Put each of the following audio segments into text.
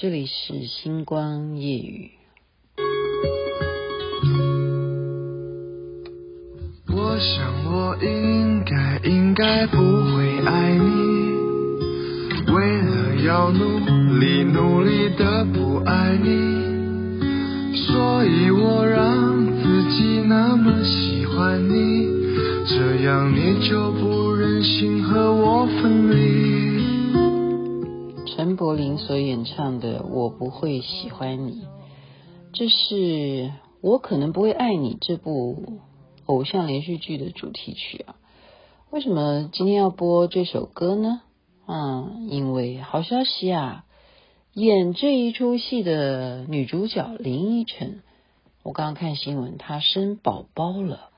这里是星光夜语。我想我应该应该不会爱你，为了要努力努力的不爱你，所以我让自己那么喜欢你，这样你就不忍心和我分离。柏林所演唱的《我不会喜欢你》，这是我可能不会爱你这部偶像连续剧的主题曲啊。为什么今天要播这首歌呢？嗯，因为好消息啊，演这一出戏的女主角林依晨，我刚刚看新闻，她生宝宝了，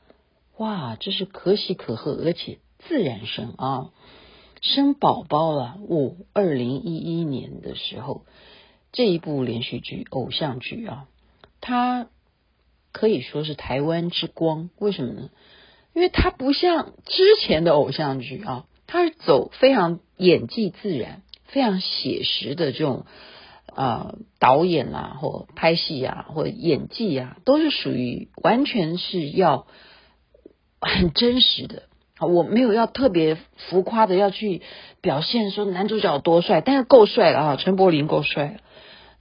哇，这是可喜可贺，而且自然生啊。生宝宝了，我，二零一一年的时候，这一部连续剧偶像剧啊，它可以说是台湾之光。为什么呢？因为它不像之前的偶像剧啊，它是走非常演技自然、非常写实的这种啊、呃、导演啊，或拍戏啊，或演技啊，都是属于完全是要很真实的。我没有要特别浮夸的要去表现说男主角多帅，但是够帅了啊！陈柏霖够帅了。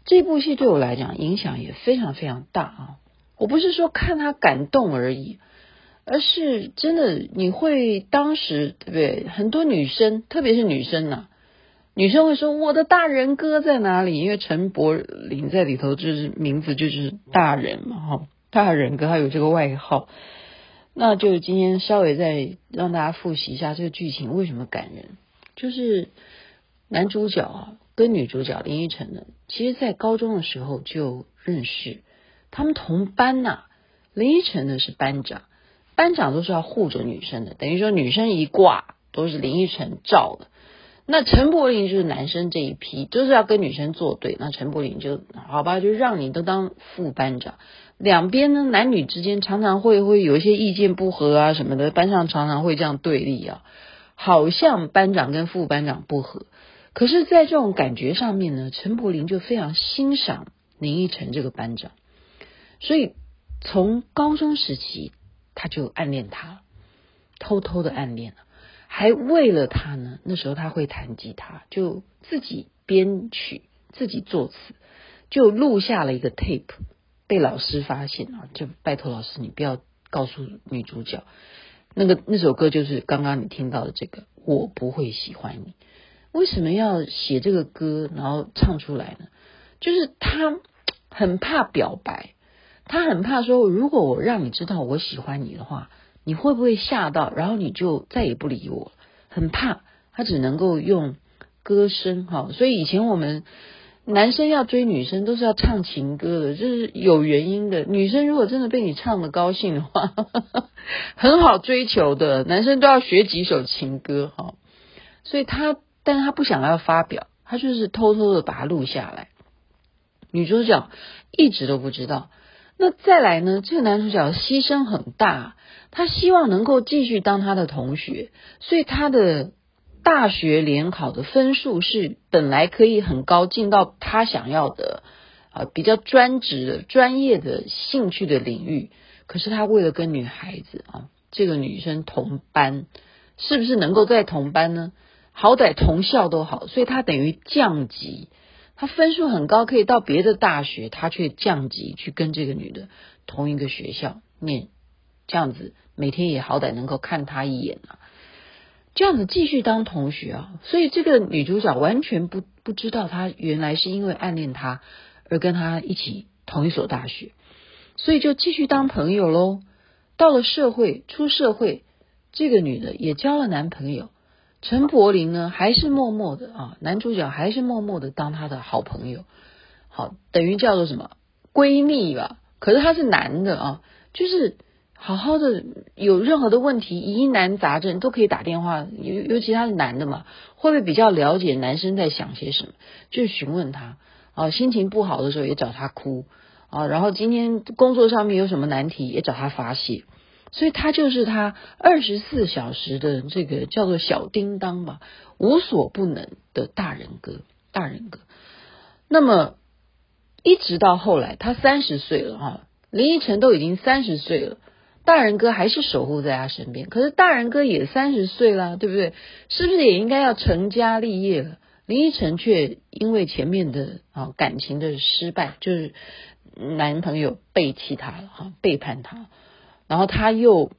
这部戏对我来讲影响也非常非常大啊！我不是说看他感动而已，而是真的你会当时对不对？很多女生，特别是女生呐、女生会说我的大人哥在哪里？因为陈柏霖在里头就是名字就是大人嘛，哈，大人哥他有这个外号。那就今天稍微再让大家复习一下这个剧情为什么感人，就是男主角啊跟女主角林依晨呢，其实在高中的时候就认识，他们同班呐、林依晨呢是班长，班长都是要护着女生的，等于说女生一挂都是林依晨罩的。那陈柏霖就是男生这一批，就是要跟女生作对，那陈柏霖就好吧，就让你都当副班长。两边呢，男女之间常常会会有一些意见不合啊什么的，班上常常会这样对立啊，好像班长跟副班长不合。可是，在这种感觉上面呢，陈柏霖就非常欣赏林依晨这个班长，所以从高中时期他就暗恋他，偷偷的暗恋了，还为了他呢，那时候他会弹吉他，就自己编曲，自己作词，就录下了一个 tape。被老师发现啊，就拜托老师，你不要告诉女主角，那个那首歌就是刚刚你听到的这个，我不会喜欢你。为什么要写这个歌，然后唱出来呢？就是他很怕表白，他很怕说，如果我让你知道我喜欢你的话，你会不会吓到，然后你就再也不理我？很怕，他只能够用歌声哈。所以以前我们。男生要追女生都是要唱情歌的，这是有原因的。女生如果真的被你唱得高兴的话，很好追求的。男生都要学几首情歌哈，所以他，但是他不想要发表，他就是偷偷的把它录下来。女主角一直都不知道。那再来呢？这个男主角牺牲很大，他希望能够继续当他的同学，所以他的。大学联考的分数是本来可以很高，进到他想要的啊比较专职的专业的兴趣的领域。可是他为了跟女孩子啊，这个女生同班，是不是能够在同班呢？好歹同校都好，所以他等于降级。他分数很高，可以到别的大学，他却降级去跟这个女的同一个学校念，这样子每天也好歹能够看她一眼啊。这样子继续当同学啊，所以这个女主角完全不不知道，她原来是因为暗恋他而跟他一起同一所大学，所以就继续当朋友喽。到了社会，出社会，这个女的也交了男朋友，陈柏霖呢还是默默的啊，男主角还是默默的当他的好朋友，好，等于叫做什么闺蜜吧？可是他是男的啊，就是。好好的，有任何的问题，疑难杂症都可以打电话，尤尤其他是男的嘛，会不会比较了解男生在想些什么？就询问他啊，心情不好的时候也找他哭啊，然后今天工作上面有什么难题也找他发泄，所以他就是他二十四小时的这个叫做小叮当吧，无所不能的大人哥，大人哥。那么一直到后来，他三十岁了哈，林依晨都已经三十岁了，大人哥还是守护在他身边。可是大人哥也三十岁了，对不对？是不是也应该要成家立业了？林依晨却因为前面的啊感情的失败，就是男朋友背弃她了哈，背叛她，然后他又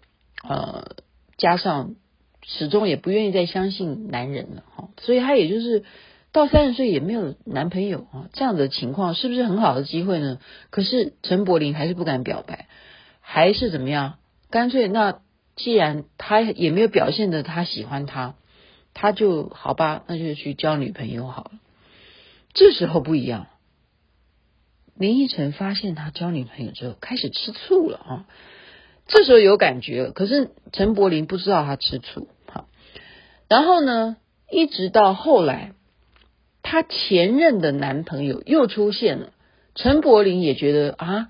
呃加上始终也不愿意再相信男人了哈，所以他也就是到三十岁也没有男朋友啊，这样的情况是不是很好的机会呢？可是陈柏霖还是不敢表白，还是怎么样？干脆那既然他也没有表现的他喜欢他。他就好吧，那就去交女朋友好了。这时候不一样，林依晨发现他交女朋友之后开始吃醋了啊。这时候有感觉了，可是陈柏霖不知道他吃醋。好，然后呢，一直到后来，他前任的男朋友又出现了，陈柏霖也觉得啊，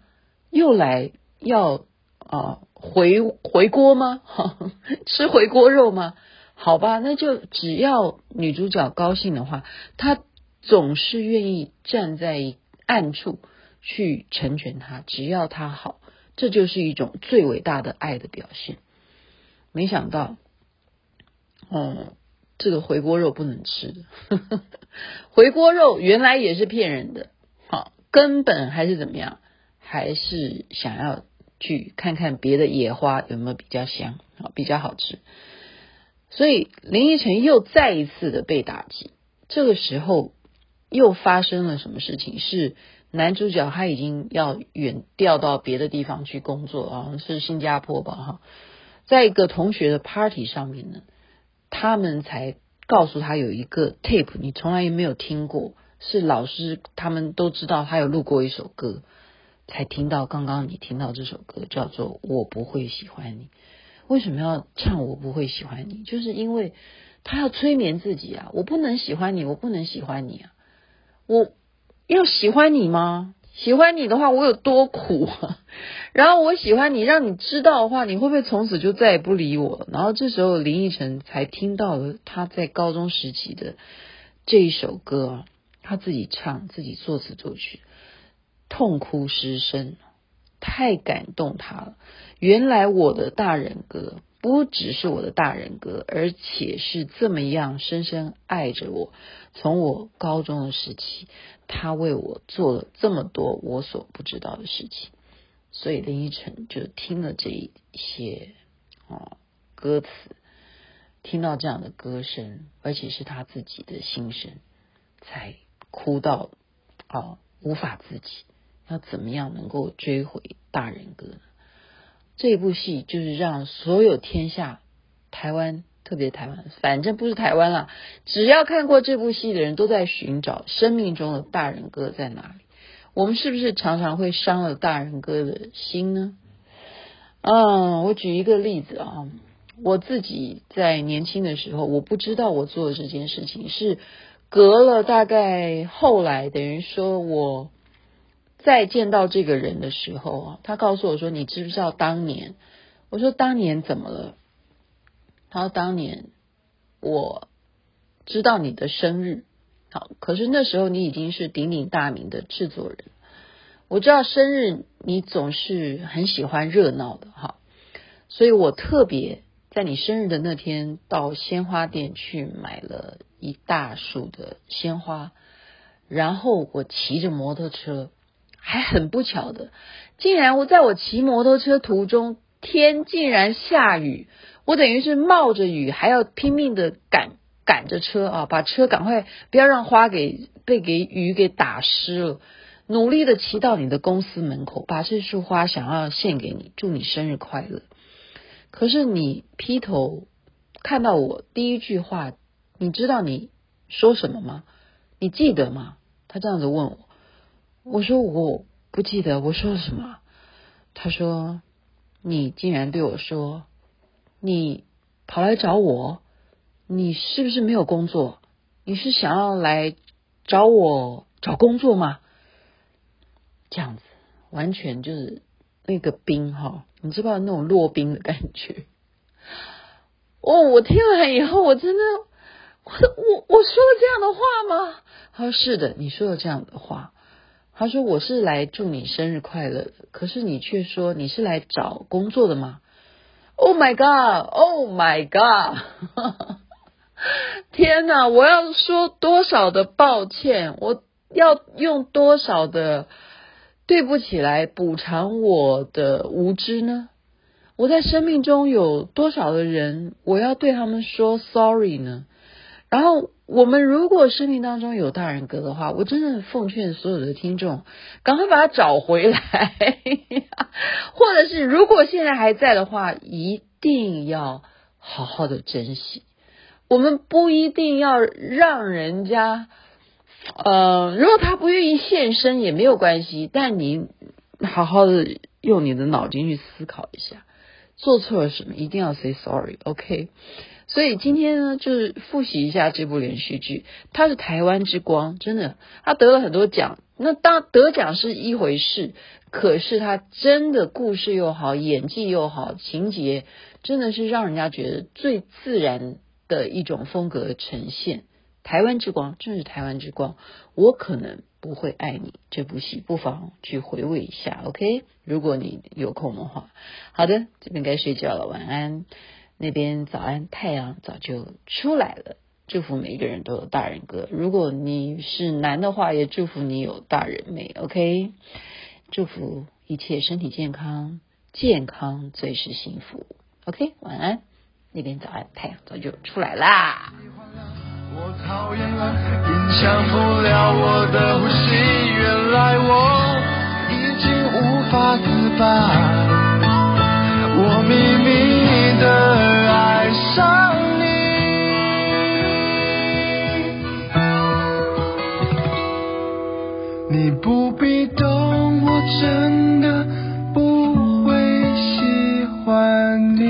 又来要啊回回锅吗？吃回锅肉吗？好吧，那就只要女主角高兴的话，他总是愿意站在暗处去成全她。只要她好，这就是一种最伟大的爱的表现。没想到，哦，这个回锅肉不能吃的，回锅肉原来也是骗人的。好，根本还是怎么样，还是想要去看看别的野花有没有比较香，好，比较好吃。所以林依晨又再一次的被打击，这个时候又发生了什么事情？是男主角他已经要远调到别的地方去工作啊，是新加坡吧？哈，在一个同学的 party 上面呢，他们才告诉他有一个 tape，你从来也没有听过，是老师他们都知道他有录过一首歌，才听到刚刚你听到这首歌叫做《我不会喜欢你》。为什么要唱我不会喜欢你？就是因为他要催眠自己啊！我不能喜欢你，我不能喜欢你啊！我要喜欢你吗？喜欢你的话，我有多苦啊？然后我喜欢你，让你知道的话，你会不会从此就再也不理我了？然后这时候林依晨才听到了他在高中时期的这一首歌，他自己唱，自己作词作曲，痛哭失声。太感动他了！原来我的大人哥不只是我的大人哥，而且是这么样深深爱着我。从我高中的时期，他为我做了这么多我所不知道的事情。所以林依晨就听了这一些啊歌词，听到这样的歌声，而且是他自己的心声，才哭到啊无法自己。要怎么样能够追回大人哥呢？这部戏就是让所有天下台湾，特别台湾，反正不是台湾啦，只要看过这部戏的人都在寻找生命中的大人哥在哪里。我们是不是常常会伤了大人哥的心呢？嗯，我举一个例子啊，我自己在年轻的时候，我不知道我做的这件事情是隔了大概后来，等于说我。再见到这个人的时候啊，他告诉我说：“你知不知道当年？”我说：“当年怎么了？”他说：“当年我知道你的生日，好，可是那时候你已经是鼎鼎大名的制作人。我知道生日你总是很喜欢热闹的，哈，所以我特别在你生日的那天到鲜花店去买了一大束的鲜花，然后我骑着摩托车。”还很不巧的，竟然我在我骑摩托车途中，天竟然下雨，我等于是冒着雨，还要拼命的赶赶着车啊，把车赶快不要让花给被给雨给打湿了，努力的骑到你的公司门口，把这束花想要献给你，祝你生日快乐。可是你劈头看到我第一句话，你知道你说什么吗？你记得吗？他这样子问我。我说我不记得我说了什么。他说：“你竟然对我说，你跑来找我，你是不是没有工作？你是想要来找我找工作吗？”这样子完全就是那个冰哈，你知不知道那种落冰的感觉？哦，我听完以后，我真的我我我说了这样的话吗？他说是的，你说了这样的话。他说我是来祝你生日快乐的，可是你却说你是来找工作的吗？Oh my god！Oh my god！天哪！我要说多少的抱歉？我要用多少的对不起来补偿我的无知呢？我在生命中有多少的人，我要对他们说 sorry 呢？然后，我们如果生命当中有大人格的话，我真的奉劝所有的听众，赶快把他找回来，或者是如果现在还在的话，一定要好好的珍惜。我们不一定要让人家，呃，如果他不愿意现身也没有关系，但你好好的用你的脑筋去思考一下，做错了什么，一定要 say sorry，OK？所以今天呢，就是复习一下这部连续剧，它是台湾之光，真的，它得了很多奖。那当得奖是一回事，可是它真的故事又好，演技又好，情节真的是让人家觉得最自然的一种风格呈现。台湾之光，真是台湾之光。我可能不会爱你这部戏，不妨去回味一下，OK？如果你有空的话，好的，这边该睡觉了，晚安。那边早安，太阳早就出来了。祝福每一个人都有大人哥。如果你是男的话，也祝福你有大人妹。OK，祝福一切身体健康，健康最是幸福。OK，晚安。那边早安，太阳早就出来啦。我讨厌了，影响不了我的呼吸。原来我已经无法自拔。我秘密的。上你你不必懂，我真的不会喜欢你。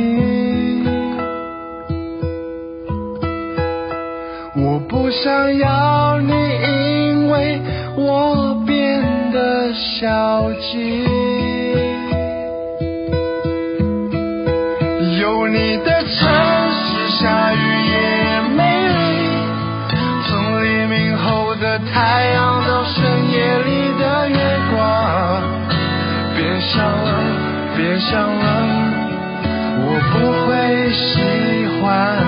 我不想要你，因为我变得消极。有你的城想了，我不会喜欢。